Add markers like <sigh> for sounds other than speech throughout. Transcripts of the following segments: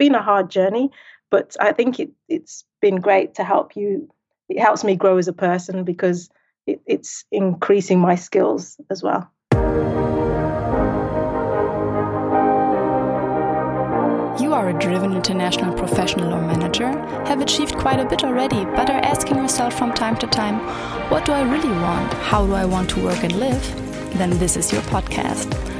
been a hard journey, but I think it, it's been great to help you. It helps me grow as a person because it, it's increasing my skills as well. You are a driven international professional or manager, have achieved quite a bit already, but are asking yourself from time to time, what do I really want? How do I want to work and live? Then this is your podcast.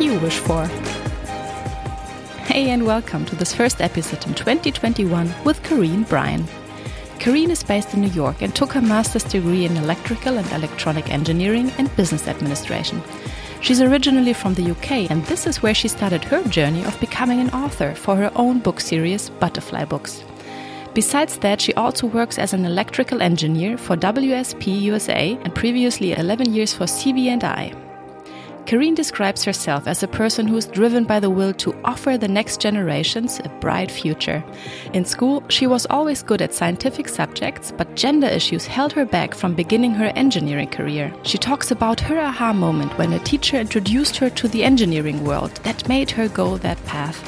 you wish for. Hey, and welcome to this first episode in 2021 with Kareen Bryan. Kareen is based in New York and took her master's degree in electrical and electronic engineering and business administration. She's originally from the UK, and this is where she started her journey of becoming an author for her own book series, Butterfly Books. Besides that, she also works as an electrical engineer for WSP USA and previously 11 years for CB&I. Kareen describes herself as a person who is driven by the will to offer the next generations a bright future. In school, she was always good at scientific subjects, but gender issues held her back from beginning her engineering career. She talks about her aha moment when a teacher introduced her to the engineering world that made her go that path.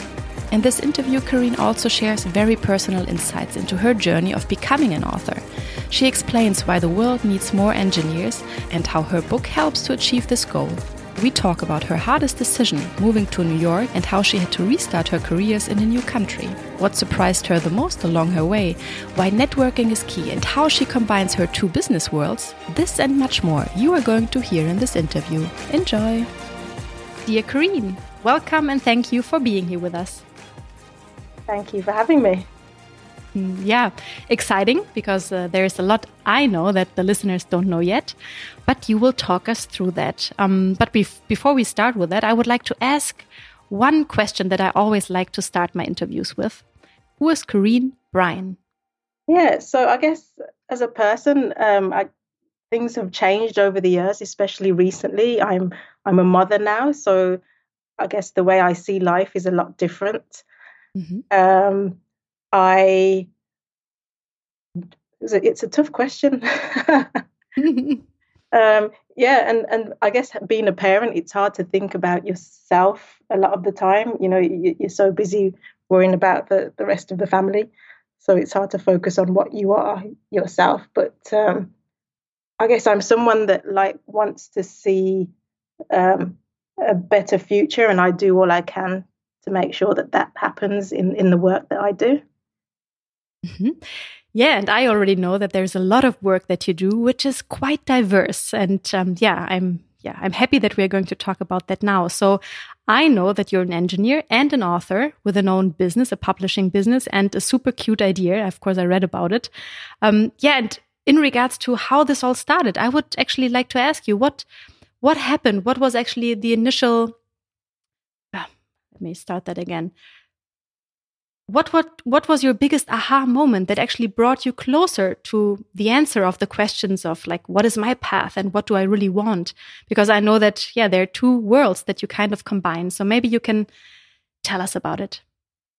In this interview, Kareen also shares very personal insights into her journey of becoming an author. She explains why the world needs more engineers and how her book helps to achieve this goal. We talk about her hardest decision, moving to New York, and how she had to restart her careers in a new country. What surprised her the most along her way, why networking is key, and how she combines her two business worlds. This and much more you are going to hear in this interview. Enjoy! Dear Kareen, welcome and thank you for being here with us. Thank you for having me. Mm, yeah, exciting because uh, there's a lot I know that the listeners don't know yet, but you will talk us through that. Um, but bef before we start with that, I would like to ask one question that I always like to start my interviews with Who is Kareen Bryan? Yeah, so I guess as a person, um, I, things have changed over the years, especially recently. I'm I'm a mother now, so I guess the way I see life is a lot different. Mm -hmm. um, I it's a tough question. <laughs> um, yeah, and and I guess being a parent, it's hard to think about yourself a lot of the time. You know, you, are so busy worrying about the the rest of the family, so it's hard to focus on what you are yourself. But um, I guess I'm someone that like wants to see um, a better future, and I do all I can to make sure that that happens in in the work that I do. Mm-hmm. Yeah, and I already know that there's a lot of work that you do, which is quite diverse. And um, yeah, I'm yeah, I'm happy that we're going to talk about that now. So I know that you're an engineer and an author with an own business, a publishing business, and a super cute idea. Of course, I read about it. Um, yeah, and in regards to how this all started, I would actually like to ask you what what happened. What was actually the initial? Uh, let me start that again what what what was your biggest aha moment that actually brought you closer to the answer of the questions of like what is my path and what do I really want? Because I know that yeah, there are two worlds that you kind of combine. So maybe you can tell us about it.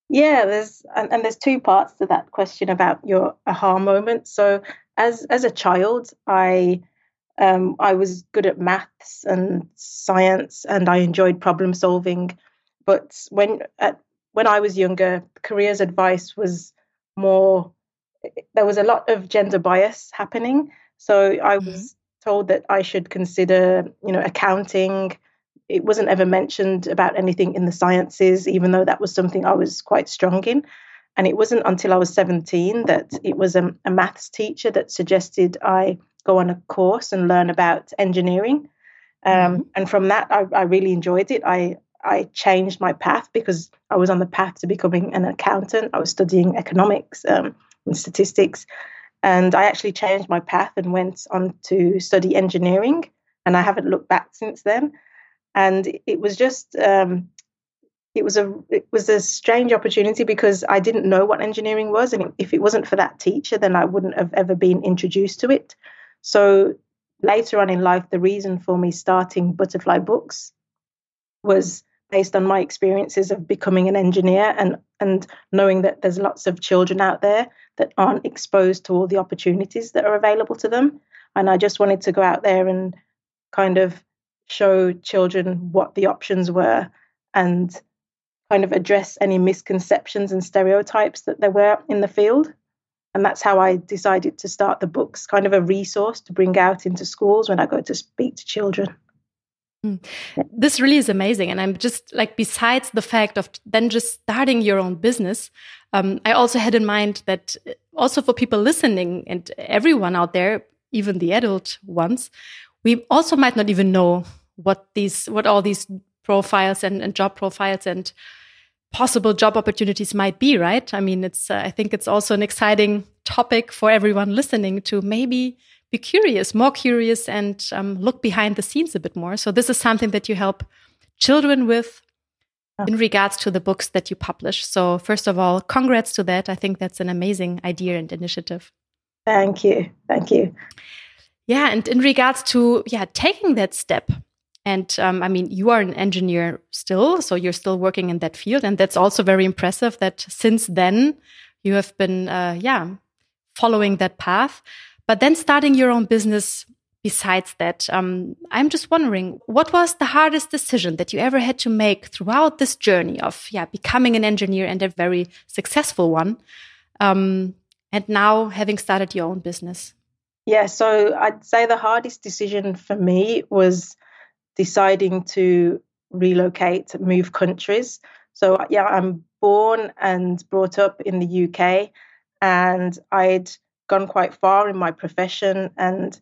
Yeah, there's and, and there's two parts to that question about your aha moment. So as as a child, I um, I was good at maths and science, and I enjoyed problem solving. But when at when I was younger, careers advice was more, there was a lot of gender bias happening. So I mm-hmm. was mm-hmm. told that I should consider, you know, accounting. It wasn't ever mentioned about anything in the sciences, even though that was something I was quite strong in. And it wasn't until I was 17 that it was a, a maths teacher that suggested I go on a course and learn about engineering. Um, mm-hmm. And from that, I, I, really enjoyed it. I, I changed my path because I was on the path to becoming an accountant. I was studying economics um, and statistics. And I actually changed my path and went on to study engineering. And I haven't looked back since then. And it was just, um, it was a it was a strange opportunity because I didn't know what engineering was, and if it wasn't for that teacher, then I wouldn't have ever been introduced to it. So later on in life, the reason for me starting Butterfly Books was based on my experiences of becoming an engineer and and knowing that there's lots of children out there that aren't exposed to all the opportunities that are available to them and I just wanted to go out there and kind of show children what the options were and kind of address any misconceptions and stereotypes that there were in the field and that's how I decided to start the books kind of a resource to bring out into schools when I go to speak to children. This really is amazing. And I'm just like, besides the fact of then just starting your own business, um, I also had in mind that uh, also for people listening and everyone out there, even the adult ones, we also might not even know what these, what all these profiles and, and job profiles and possible job opportunities might be, right? I mean, it's, uh, I think it's also an exciting topic for everyone listening to maybe be curious, more curious, and um, look behind the scenes a bit more. So, this is something that you help children with in regards to the books that you publish. So, first of all, congrats to that. I think that's an amazing idea and initiative. Thank you. Thank you. Yeah. And in regards to, yeah, taking that step, and um, I mean, you are an engineer still, so you're still working in that field. And that's also very impressive that since then you have been, uh, yeah, following that path. But then starting your own business besides that, um, I'm just wondering, what was the hardest decision that you ever had to make throughout this journey of, yeah, becoming an engineer and a very successful one, um, and now having started your own business? Yeah, so I'd say the hardest decision for me was deciding to relocate, move countries. So yeah, I'm born and brought up in the UK, and I'd gone quite far in my profession and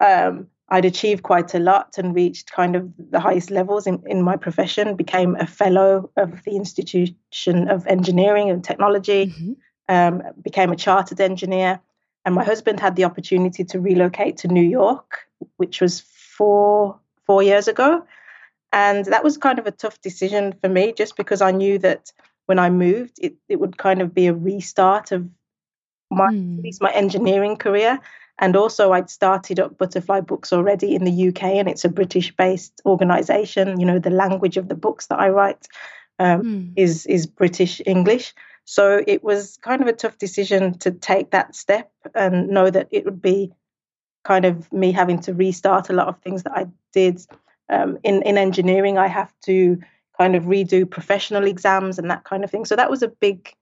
um, I'd achieved quite a lot and reached kind of the highest levels in, in my profession, became a fellow of the Institution of Engineering and Technology, mm-hmm. um, became a chartered engineer. And my husband had the opportunity to relocate to New York, which was four four years ago. And that was kind of a tough decision for me, just because I knew that when I moved, it, it would kind of be a restart of my mm. at least my engineering career. And also, I'd started up Butterfly Books already in the UK, and it's a British-based organisation. You know, the language of the books that I write um, mm. is is British English. So it was kind of a tough decision to take that step and know that it would be kind of me having to restart a lot of things that I did um, in in engineering. I have to kind of redo professional exams and that kind of thing. So that was a big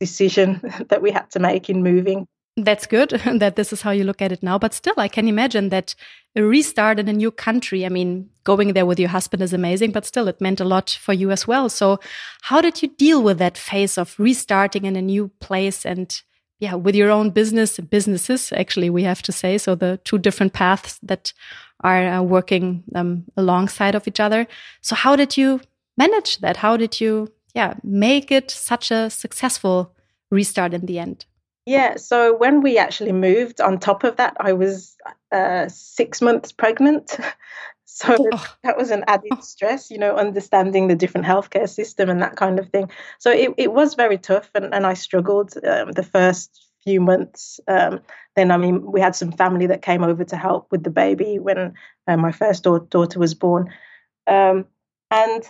decision <laughs> that we had to make in moving. That's good <laughs> that this is how you look at it now. But still, I can imagine that a restart in a new country, I mean, going there with your husband is amazing, but still, it meant a lot for you as well. So, how did you deal with that phase of restarting in a new place and, yeah, with your own business, businesses, actually, we have to say. So, the two different paths that are uh, working um, alongside of each other. So, how did you manage that? How did you yeah, make it such a successful restart in the end? Yeah, so when we actually moved, on top of that, I was uh, six months pregnant. <laughs> So oh. that was an added stress, you know, understanding the different healthcare system and that kind of thing. So it, it was very tough, and, and I struggled um, the first few months. Um, then, I mean, we had some family that came over to help with the baby when uh, my first da- daughter was born. Um, and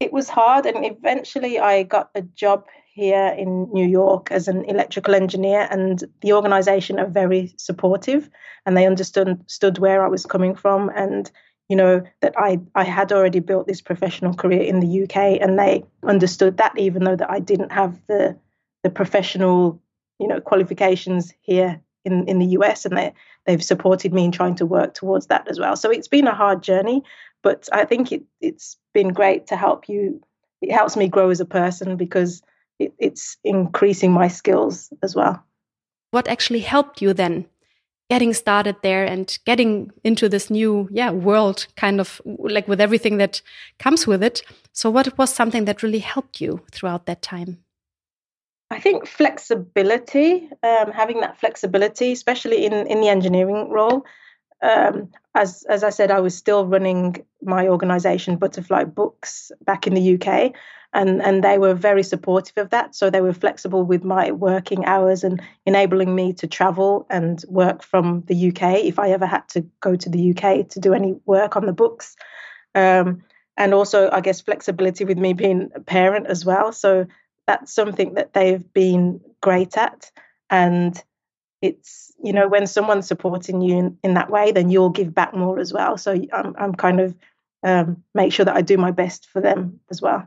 it was hard and eventually i got a job here in new york as an electrical engineer and the organization are very supportive and they understood, where i was coming from and you know that i i had already built this professional career in the uk and they understood that even though that i didn't have the the professional you know qualifications here in in the us and they they've supported me in trying to work towards that as well. So it's been a hard journey but I think it, it's been great to help you. It helps me grow as a person because it, it's increasing my skills as well. What actually helped you then getting started there and getting into this new yeah world kind of like with everything that comes with it so what was something that really helped you throughout that time i think flexibility um, having that flexibility especially in in the engineering role um, as as I said, I was still running my organisation Butterfly Books back in the UK, and and they were very supportive of that. So they were flexible with my working hours and enabling me to travel and work from the UK if I ever had to go to the UK to do any work on the books. Um, and also, I guess flexibility with me being a parent as well. So that's something that they've been great at, and it's you know when someone's supporting you in, in that way then you'll give back more as well. So i'm, I'm kind of um, make sure that i do my best for them as well.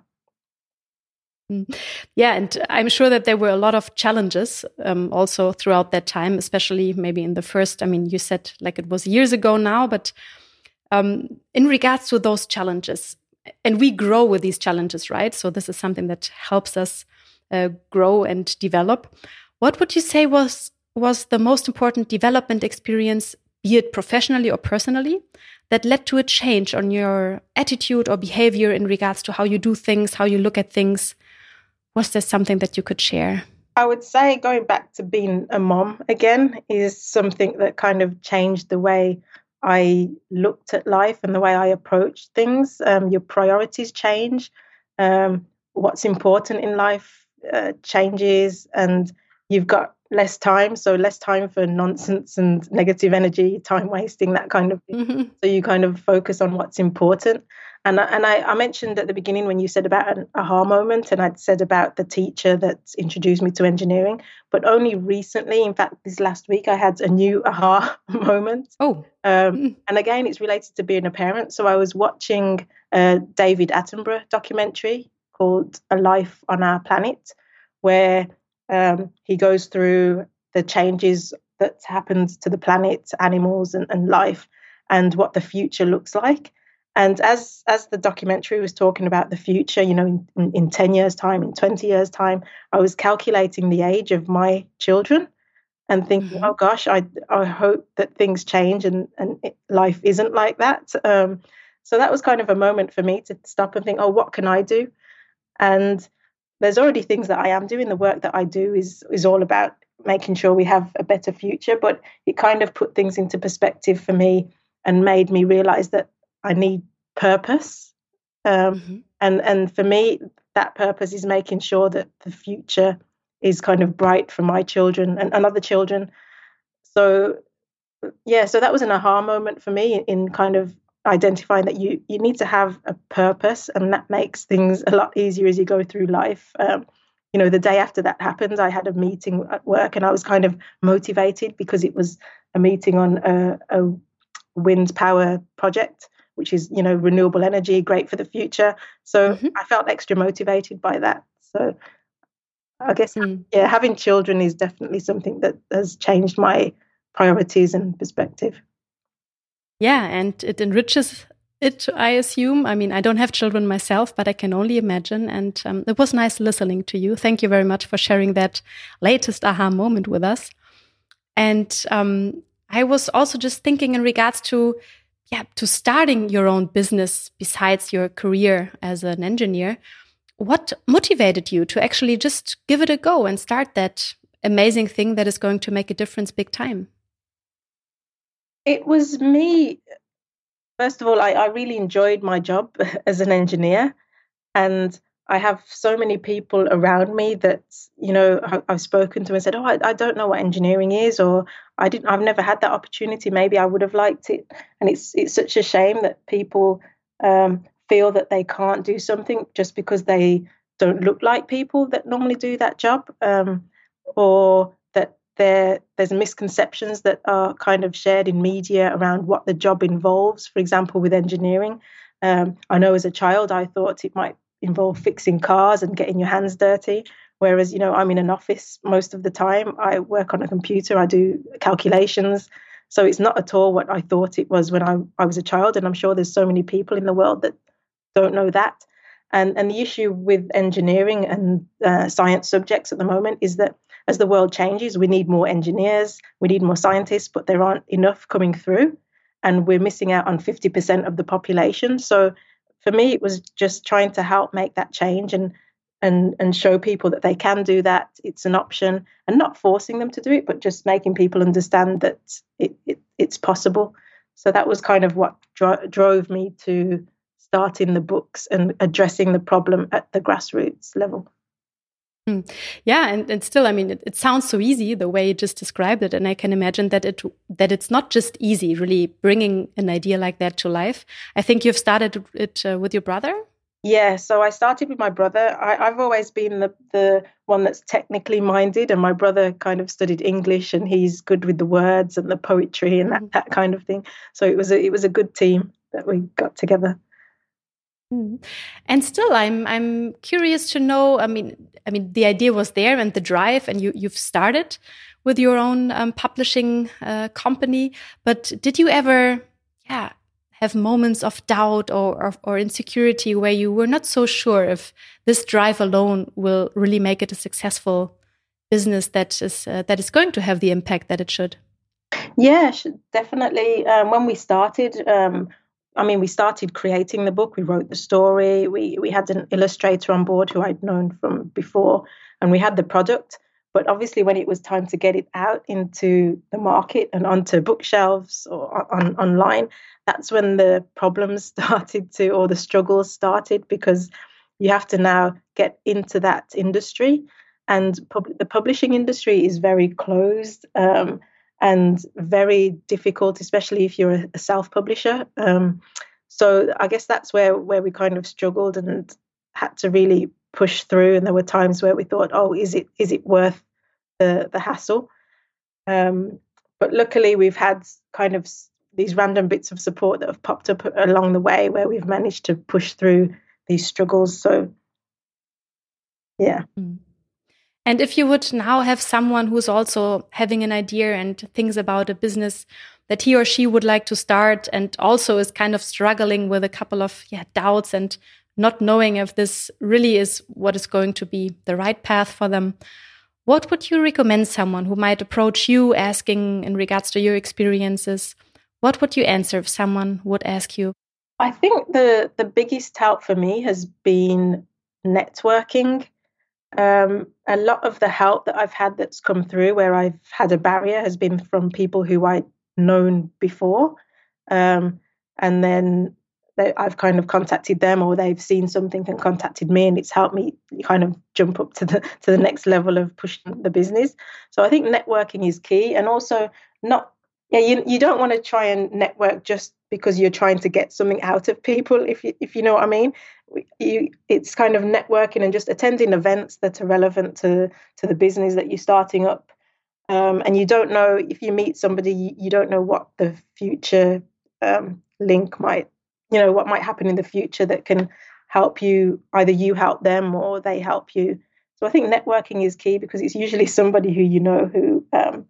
Mm. yeah and i'm sure that there were a lot of challenges um, also throughout that time especially maybe in the first i mean you said like it was years ago now but um, in regards to those challenges and we grow with these challenges right? So this is something that helps us uh, grow and develop. What would you say was was the most important development experience, be it professionally or personally, that led to a change on your attitude or behavior in regards to how you do things, how you look at things? Was there something that you could share? I would say going back to being a mom again is something that kind of changed the way I looked at life and the way I approached things. Um, your priorities change. Um, what's important in life uh, changes, and you've got less time so less time for nonsense and negative energy time wasting that kind of thing. Mm-hmm. so you kind of focus on what's important. And and I, I, mentioned at the beginning when you said about an aha moment and I'd said about the teacher that introduced me to engineering. But only recently in fact this last week I had a new aha <laughs> moment. Oh. Um, mm. and again it's related to being a parent. So I was watching a David Attenborough documentary called A Life on Our Planet where um, he goes through the changes that's happened to the planet, animals, and, and life, and what the future looks like. And as as the documentary was talking about the future, you know, in, in, in 10 years' time, in 20 years' time, I was calculating the age of my children and thinking, mm-hmm. oh gosh, I I hope that things change and and it, life isn't like that. Um, so that was kind of a moment for me to stop and think, oh, what can I do? And there's already things that I am doing. The work that I do is is all about making sure we have a better future. But it kind of put things into perspective for me and made me realize that I need purpose. Um, mm-hmm. And and for me, that purpose is making sure that the future is kind of bright for my children and, and other children. So yeah, so that was an aha moment for me in, in kind of identifying that you you need to have a purpose and that makes things a lot easier as you go through life um, you know the day after that happened i had a meeting at work and i was kind of motivated because it was a meeting on a, a wind power project which is you know renewable energy great for the future so mm-hmm. i felt extra motivated by that so i guess mm. yeah having children is definitely something that has changed my priorities and perspective yeah, and it enriches it, I assume. I mean, I don't have children myself, but I can only imagine. And um, it was nice listening to you. Thank you very much for sharing that latest aha moment with us. And um, I was also just thinking in regards to, yeah, to starting your own business besides your career as an engineer. What motivated you to actually just give it a go and start that amazing thing that is going to make a difference big time? It was me. First of all, I, I really enjoyed my job <laughs> as an engineer. And I have so many people around me that, you know, I've spoken to and said, Oh, I, I don't know what engineering is, or I didn't, I've never had that opportunity. Maybe I would have liked it. And it's, it's such a shame that people um, feel that they can't do something just because they don't look like people that normally do that job. Um, or there there's misconceptions that are kind of shared in media around what the job involves. For example, with engineering, um, I know as a child I thought it might involve fixing cars and getting your hands dirty. Whereas, you know, I'm in an office most of the time. I work on a computer. I do calculations. So it's not at all what I thought it was when I, I was a child. And I'm sure there's so many people in the world that don't know that. And, and the issue with engineering and uh, science subjects at the moment is that as the world changes, we need more engineers, we need more scientists, but there aren't enough coming through. And we're missing out on 50% of the population. So for me, it was just trying to help make that change and and and show people that they can do that. It's an option, and not forcing them to do it, but just making people understand that it, it it's possible. So that was kind of what dro- drove me to starting the books and addressing the problem at the grassroots level. Hmm. Yeah, and, and still, I mean, it, it, sounds so easy the way you just described it, and I can imagine that it that it's not just easy, really bringing an idea like that to life. I think you've started it uh, with your brother. Yeah, so I started with my brother. I, have always been the the one that's technically minded, and my brother kind of studied English, and he's good with the words and the poetry and that, mm-hmm. that kind of thing. So it was a, it was a good team that we got together. Hmm. And still, I'm I'm curious to know. I mean, I mean, the idea was there and the drive, and you you've started with your own um, publishing uh, company. But did you ever, yeah, have moments of doubt or, or, or insecurity where you were not so sure if this drive alone will really make it a successful business that is uh, that is going to have the impact that it should? Yeah, definitely. Um, when we started. Um, I mean, we started creating the book. We wrote the story. We we had an illustrator on board who I'd known from before, and we had the product. But obviously, when it was time to get it out into the market and onto bookshelves or on, online, that's when the problems <laughs> started to, or the struggles started, because you have to now get into that industry, and pub- the publishing industry is very closed. Um, and very difficult, especially if you're a self publisher. Um, so I guess that's where where we kind of struggled and had to really push through. And there were times where we thought, oh, is it is it worth the the hassle? Um, but luckily, we've had kind of these random bits of support that have popped up along the way where we've managed to push through these struggles. So, yeah. Mm. And if you would now have someone who's also having an idea and thinks about a business that he or she would like to start and also is kind of struggling with a couple of yeah, doubts and not knowing if this really is what is going to be the right path for them, what would you recommend someone who might approach you asking in regards to your experiences? What would you answer if someone would ask you? I think the the biggest help for me has been networking um, a lot of the help that I've had that's come through where I've had a barrier has been from people who I'd known before. Um, and then they, I've kind of contacted them or they've seen something and contacted me and it's helped me kind of jump up to the to the next level of pushing the business. So I think networking is key and also not yeah you, you don't want to try and network just because you're trying to get something out of people if you if you know what I mean you, it's kind of networking and just attending events that are relevant to to the business that you're starting up. Um, and you don't know if you meet somebody, you, you don't know what the future um, link might, you know, what might happen in the future that can help you. Either you help them or they help you. So I think networking is key because it's usually somebody who you know who um,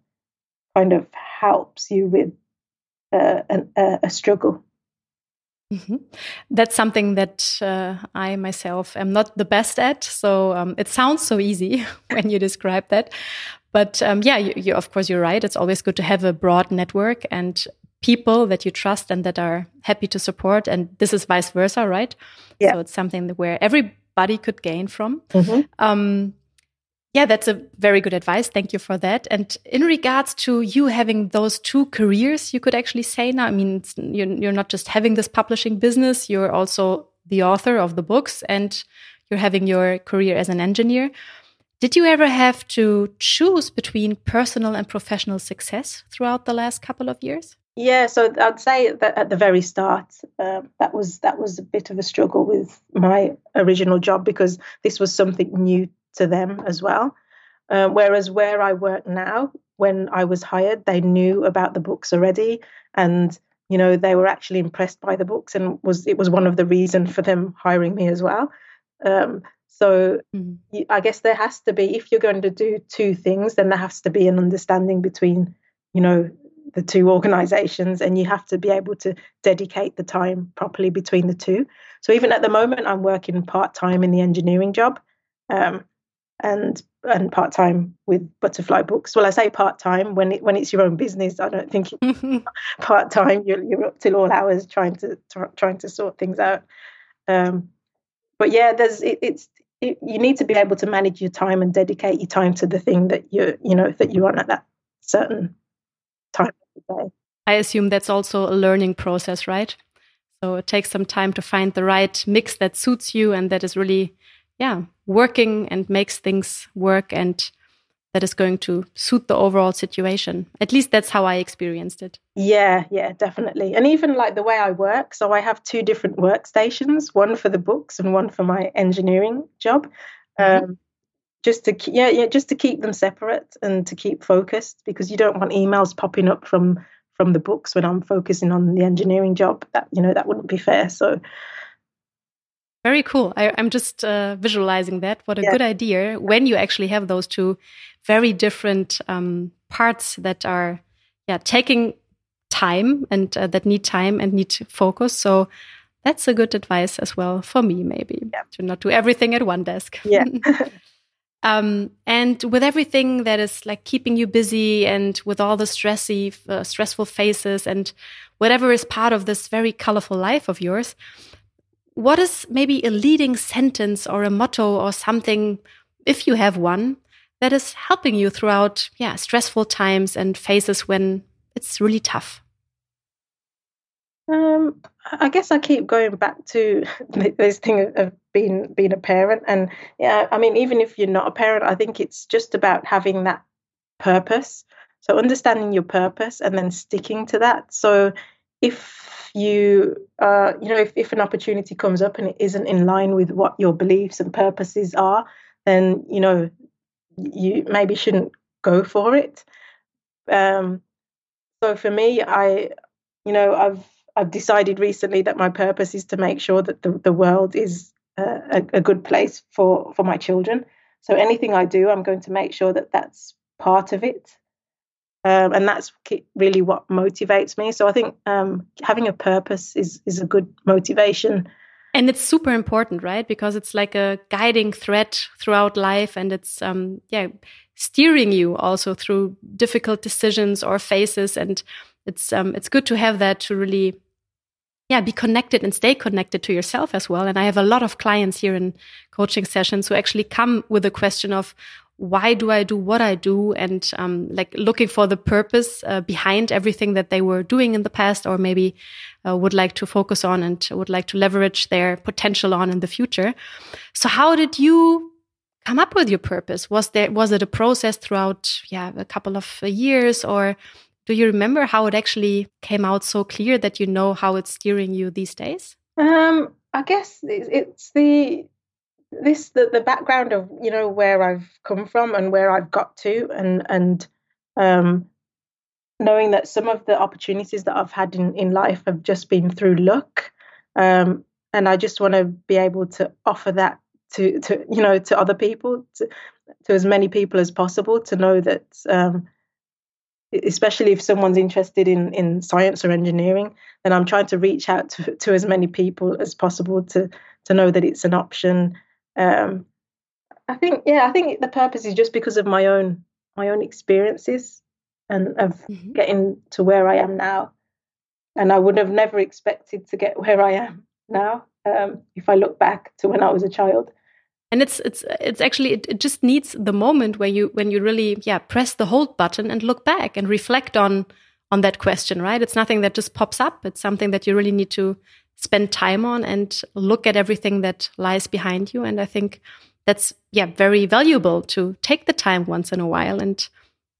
kind of helps you with uh, an, a struggle. Mm -hmm. That's something that uh, I myself am not the best at. So um, it sounds so easy <laughs> when you describe that. But um, yeah, you, you, of course, you're right. It's always good to have a broad network and people that you trust and that are happy to support. And this is vice versa, right? Yeah. So it's something where everybody could gain from. Mm -hmm. um, yeah, that's a very good advice. Thank you for that. And in regards to you having those two careers, you could actually say now, I mean, you're, not just having this publishing business, you're also the author of the books and you're having your career as an engineer. Did you ever have to choose between personal and professional success throughout the last couple of years? Yeah, so I'd say that at the very start, uh, that was that was a bit of a struggle with my original job because this was something new to them as well. Uh, whereas where I work now, when I was hired, they knew about the books already, and you know they were actually impressed by the books, and was it was one of the reason for them hiring me as well. Um, so mm-hmm. I guess there has to be, if you're going to do two things, then there has to be an understanding between, you know, the two organizations, and you have to be able to dedicate the time properly between the two. So even at the moment, I'm working part time in the engineering job. Um, and and part time with Butterfly Books. Well, I say part time when it when it's your own business. I don't think <laughs> part time. You're you're up till all hours trying to trying to sort things out. Um, but yeah, there's it, it's it, you need to be able to manage your time and dedicate your time to the thing that you you know that you're on at that certain time of the day. I assume that's also a learning process, right? So it takes some time to find the right mix that suits you and that is really, yeah, working and makes things work and that is going to suit the overall situation. At least that's how I experienced it. Yeah, yeah, definitely. And even like the way I work, so I have two different workstations, one for the books and one for my engineering job. Mm-hmm. Um, just to yeah, yeah, just to keep them separate and to keep focused because you don't want emails popping up from from the books when I'm focusing on the engineering job. That you know that wouldn't be fair. So very cool. I, am just uh, visualizing that. What a yeah. good idea when you actually have those two very different um, parts that are, yeah, taking time and uh, that need time and need focus. So that's a good advice as well for me, maybe yeah. to not do everything at one desk. Yeah. <laughs> <laughs> um, and with everything that is like keeping you busy and with all the stressy, uh, stressful faces and whatever is part of this very colorful life of yours, what is maybe a leading sentence or a motto or something, if you have one, that is helping you throughout, yeah, stressful times and phases when it's really tough? Um, I guess I keep going back to <laughs> this thing of being being a parent, and yeah, I mean, even if you're not a parent, I think it's just about having that purpose. So understanding your purpose and then sticking to that. So if you uh, you know if, if an opportunity comes up and it isn't in line with what your beliefs and purposes are then you know you maybe shouldn't go for it. Um, so for me i you know i've i've decided recently that my purpose is to make sure that the, the world is uh, a, a good place for for my children. So anything i do i'm going to make sure that that's part of it um, and that's really what motivates me. So I think um, having a purpose is is a good motivation. And it's super important, right? Because it's like a guiding thread throughout life, and it's um, yeah steering you also through difficult decisions or phases. And it's um, it's good to have that to really yeah be connected and stay connected to yourself as well and i have a lot of clients here in coaching sessions who actually come with a question of why do I do what I do and um, like looking for the purpose uh, behind everything that they were doing in the past or maybe uh, would like to focus on and would like to leverage their potential on in the future. So how did you come up with your purpose? Was there was it a process throughout yeah a couple of years or do you remember how it actually came out so clear that you know how it's steering you these days? Um, I guess it's the this the, the background of you know where I've come from and where I've got to and and um, knowing that some of the opportunities that I've had in, in life have just been through luck um, and I just want to be able to offer that to to you know to other people to, to as many people as possible to know that um, especially if someone's interested in in science or engineering then I'm trying to reach out to, to as many people as possible to to know that it's an option um, I think, yeah, I think the purpose is just because of my own my own experiences and of mm-hmm. getting to where I am now. And I would have never expected to get where I am now um, if I look back to when I was a child. And it's it's it's actually it, it just needs the moment where you when you really yeah press the hold button and look back and reflect on on that question, right? It's nothing that just pops up. It's something that you really need to spend time on and look at everything that lies behind you. And I think that's yeah very valuable to take the time once in a while and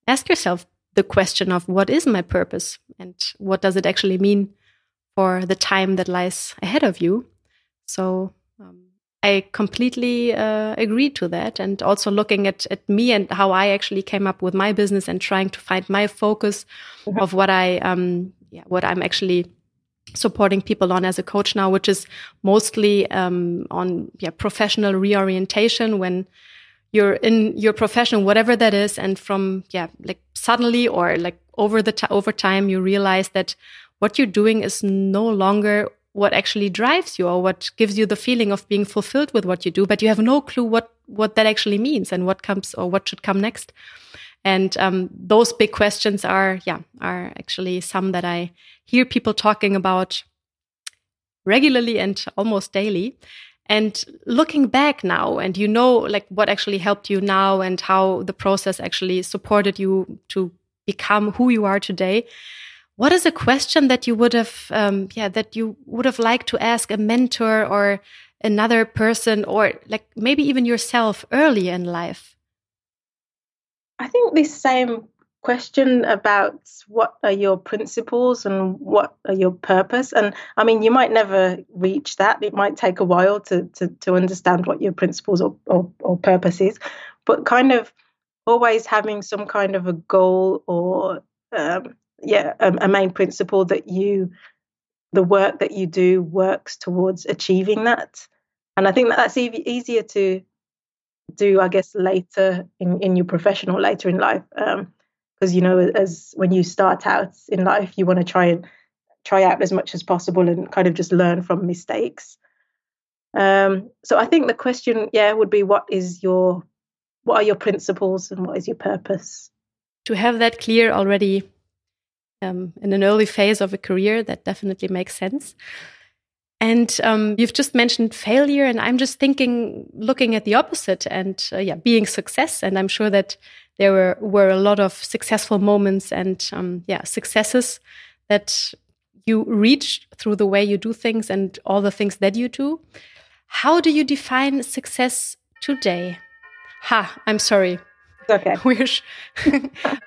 ask yourself the question of what is my purpose and what does it actually mean for the time that lies ahead of you. So um, I completely uh, agree to that. And also looking at, at me and how I actually came up with my business and trying to find my focus mm -hmm. of what I, um, yeah, what I'm actually supporting people on as a coach now, which is mostly um, on yeah, professional reorientation when you're in your profession, whatever that is, and from yeah, like suddenly or like over the over time, you realize that what you're doing is no longer what actually drives you or what gives you the feeling of being fulfilled with what you do, but you have no clue what what that actually means and what comes or what should come next. And um, those big questions are, yeah, are actually some that I hear people talking about regularly and almost daily. And looking back now, and you know, like what actually helped you now and how the process actually supported you to become who you are today. what is a question that you would have, um, yeah, that you would have liked to ask a mentor or another person, or like maybe even yourself early in life? I think this same question about what are your principles and what are your purpose? And i mean you might never reach that. It might take a while to to, to understand what your principles or, or, or purpose is. But kind of always having some kind of a goal or um, yeah a, a main principle that you the work that you do works towards achieving that. And i think that that's e- easier to do i guess later in, in your professional later in life um, because you know as when you start out in life you want to try and try out as much as possible and kind of just learn from mistakes. Um, so i think the question yeah would be what is your what are your principles and what is your purpose? To have that clear already um, in an early phase of a career that definitely makes sense and um, you've just mentioned failure, and I'm just thinking, looking at the opposite, and uh, yeah, being success. And I'm sure that there were were a lot of successful moments and um, yeah, successes that you reach through the way you do things and all the things that you do. How do you define success today? Ha, I'm sorry. Okay. <laughs> Wish <laughs>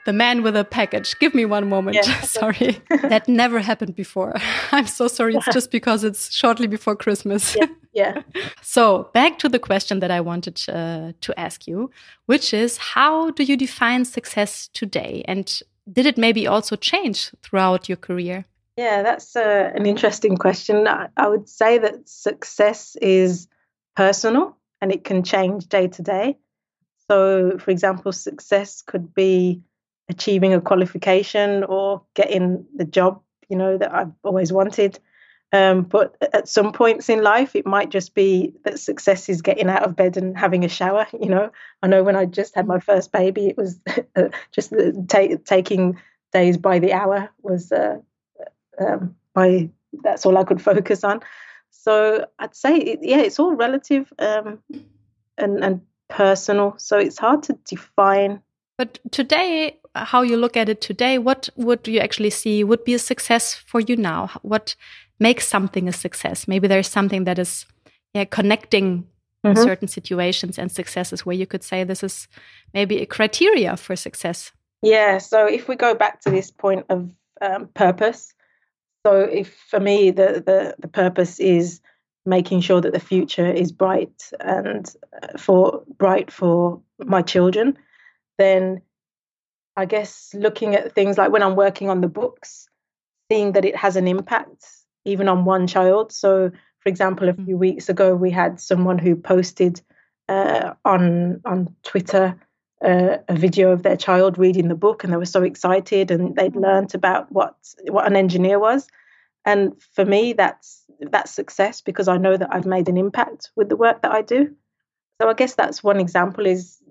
the man with a package. Give me one moment. Yeah. <laughs> sorry. that never happened before. I'm so sorry. It's just because it's shortly before Christmas. Yeah. yeah. so, back to the question that I wanted uh, to ask you, which is how do you define success today? And did it maybe also change throughout your career? Yeah, that's uh, an interesting question. I, I would say that success is personal and it can change day to day. So, for example, success could be achieving a qualification or getting the job, you know, that I've always wanted. Um, but at some points in life, it might just be that success is getting out of bed and having a shower. <laughs> You know, I know when I just had my first baby, it was <laughs> just taking days by the hour was uh, um, my that's all I could <laughs> focus on. So I'd say, yeah, it's all relative um, and and personal. So it's hard to define. But today, how you look at it today, what would you actually see would be a success for you now? What makes something a success? Maybe there's something that is yeah, connecting mm -hmm. certain situations and successes where you could say this is maybe a criteria for success. Yeah. So if we go back to this point of um, purpose, so if for me the, the the purpose is making sure that the future is bright and uh, for bright for my children, then I guess looking at things like when I'm working on the books, seeing that it has an impact even on one child. So, for example, a few mm. weeks ago, we had someone who posted uh, on on Twitter uh, a video of their child reading the book, and they were so excited, and they'd learnt about what what an engineer was. And for me, that's that's success because I know that I've made an impact with the work that I do. So I guess that's one example is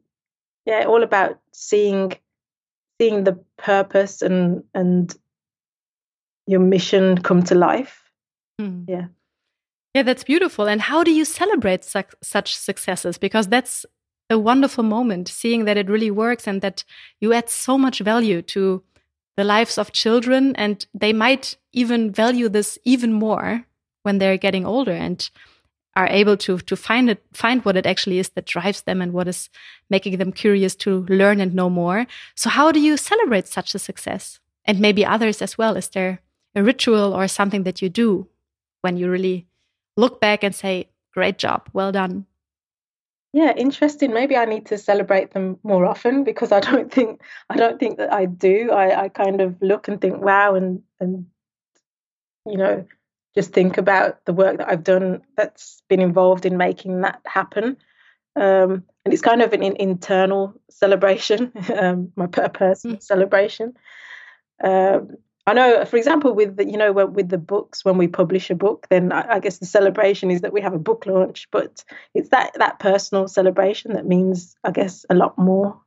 yeah, all about seeing seeing the purpose and and your mission come to life. Mm. Yeah. Yeah, that's beautiful. And how do you celebrate su such successes? Because that's a wonderful moment, seeing that it really works and that you add so much value to the lives of children and they might even value this even more when they're getting older and are able to to find it find what it actually is that drives them and what is making them curious to learn and know more so how do you celebrate such a success and maybe others as well is there a ritual or something that you do when you really look back and say great job well done yeah, interesting. Maybe I need to celebrate them more often because I <laughs> don't think I don't think that I do. I, I kind of look and think, wow, and and you know, just think about the work that I've done that's been involved in making that happen. Um, and it's kind of an, an internal celebration, <laughs> um, my personal mm. celebration. Um, I know, for example, with the, you know with the books, when we publish a book, then I, I, guess the celebration is that we have a book launch. But it's that that personal celebration that means, I guess, a lot more.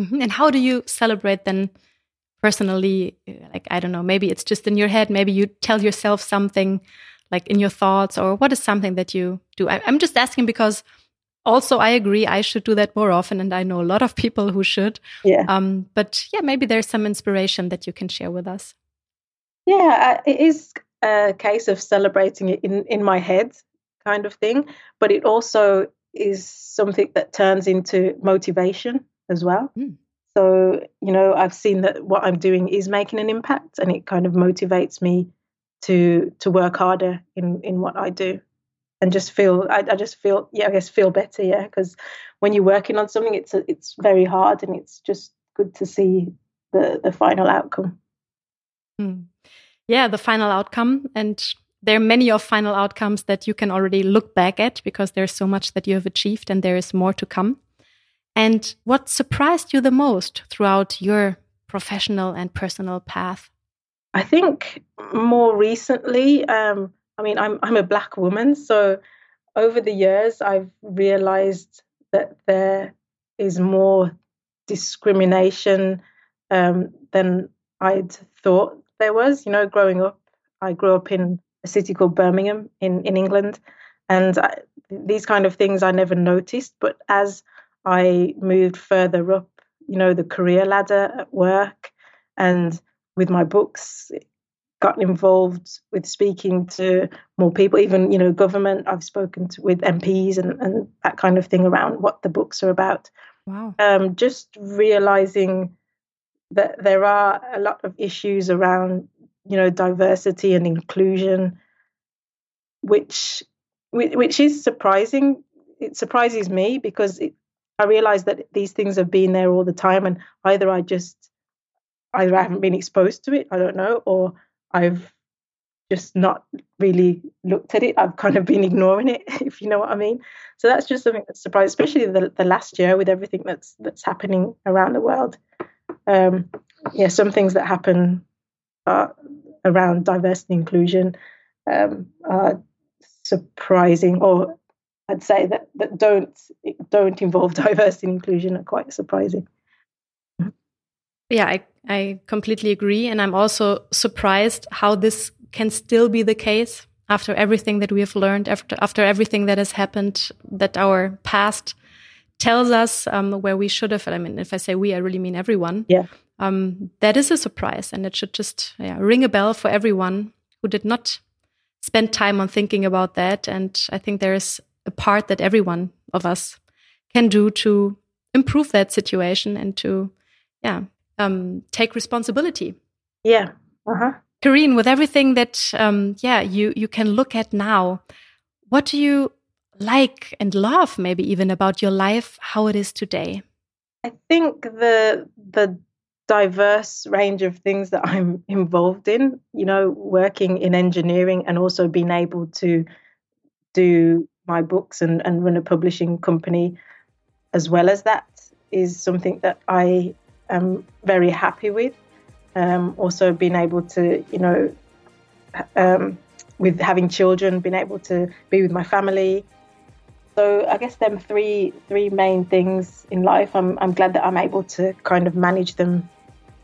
Mm-hmm. And how do you celebrate then personally? Like I don't know, maybe it's just in your head. Maybe you tell yourself something, like in your thoughts, or what is something that you do? I, I'm just asking because also i agree i should do that more often and i know a lot of people who should yeah um, but yeah maybe there's some inspiration that you can share with us Yeah, it is a case of celebrating it in, in my head, kind of thing. But it also is something that turns into motivation as well. Mm. So, you know, I've seen that what I'm doing is making an impact and it kind of motivates me to to work harder in in what I do and just feel I, I just feel yeah I guess feel better yeah because when you're working on something it's a, it's very hard and it's just good to see the the final outcome. Mm yeah, the final outcome. And there are many of final outcomes that you can already look back at because there's so much that you have achieved and there is more to come. And what surprised you the most throughout your professional and personal path? I think more recently, um, I mean, I'm I'm a black woman, so over the years, I've realized that there is more discrimination um, than I'd thought there was. You know, growing up, I grew up in a city called Birmingham in, in England. And I, these kind of things I never noticed. But as I moved further up, you know, the career ladder at work and with my books, got involved with speaking to more people, even, you know, government. I've spoken to, with MPs and, and that kind of thing around what the books are about. Wow. Um, just realizing that there are a lot of issues around you know diversity and inclusion which which is surprising it surprises me because it, i realized that these things have been there all the time and either i just either i haven't been exposed to it i don't know or i've just not really looked at it. I've kind of been ignoring it <laughs> if you know what i mean. So that's just something that's surprised especially the, the last year with everything that's that's happening around the world. Um, yeah, some things that happen uh, around diversity and inclusion um, are surprising, or I'd say that that don't don't involve <laughs> diversity and inclusion are quite surprising. Yeah, I I completely agree, and I'm also surprised how this can still be the case after everything that we have learned, after after everything that has happened, that our past tells us um, where we should have. I mean, if I say we, I really mean everyone. Yeah. Um, that is a surprise, and it should just yeah, ring a bell for everyone who did not spend time on thinking about that. And I think there is a part that everyone of us can do to improve that situation and to, yeah, um, take responsibility. Yeah. Uh huh. Karine, with everything that, um, yeah, you you can look at now, what do you like and love maybe even about your life how it is today i think the the diverse range of things that i'm involved in you know working in engineering and also being able to do my books and, and run a publishing company as well as that is something that i am very happy with um, also being able to you know um, with having children being able to be with my family so I guess them three three main things in life. I'm I'm glad that I'm able to kind of manage them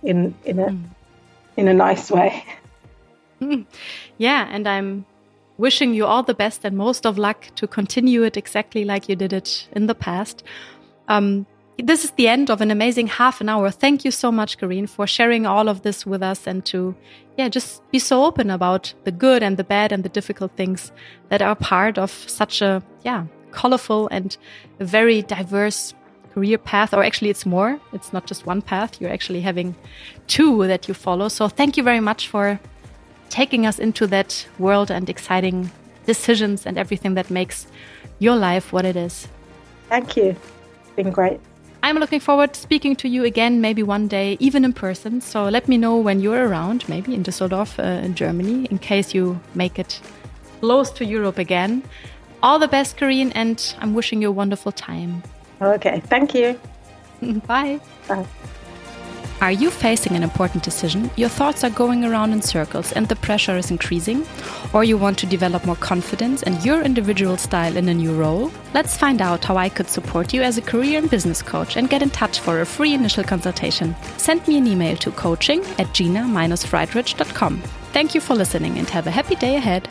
in in a mm. in a nice way. <laughs> <laughs> Yeah, and I'm wishing you all the best and most of luck to continue it exactly like you did it in the past. Um, this is the end of an amazing half an hour. Thank you so much, Karine, for sharing all of this with us and to, yeah, just be so open about the good and the bad and the difficult things that are part of such a, yeah, colorful and very diverse career path, or actually, it's more. It's not just one path. You're actually having two that you follow. So, thank you very much for taking us into that world and exciting decisions and everything that makes your life what it is. Thank you. It's been great. I'm looking forward to speaking to you again, maybe one day, even in person. So let me know when you're around, maybe in Düsseldorf, uh, in Germany, in case you make it close to Europe again. All the best, Karine, and I'm wishing you a wonderful time. Okay, thank you. <laughs> Bye. Bye. Are you facing an important decision? Your thoughts are going around in circles and the pressure is increasing? Or you want to develop more confidence and your individual style in a new role? Let's find out how I could support you as a career and business coach and get in touch for a free initial consultation. Send me an email to coaching at gina-friedrich.com. Thank you for listening and have a happy day ahead.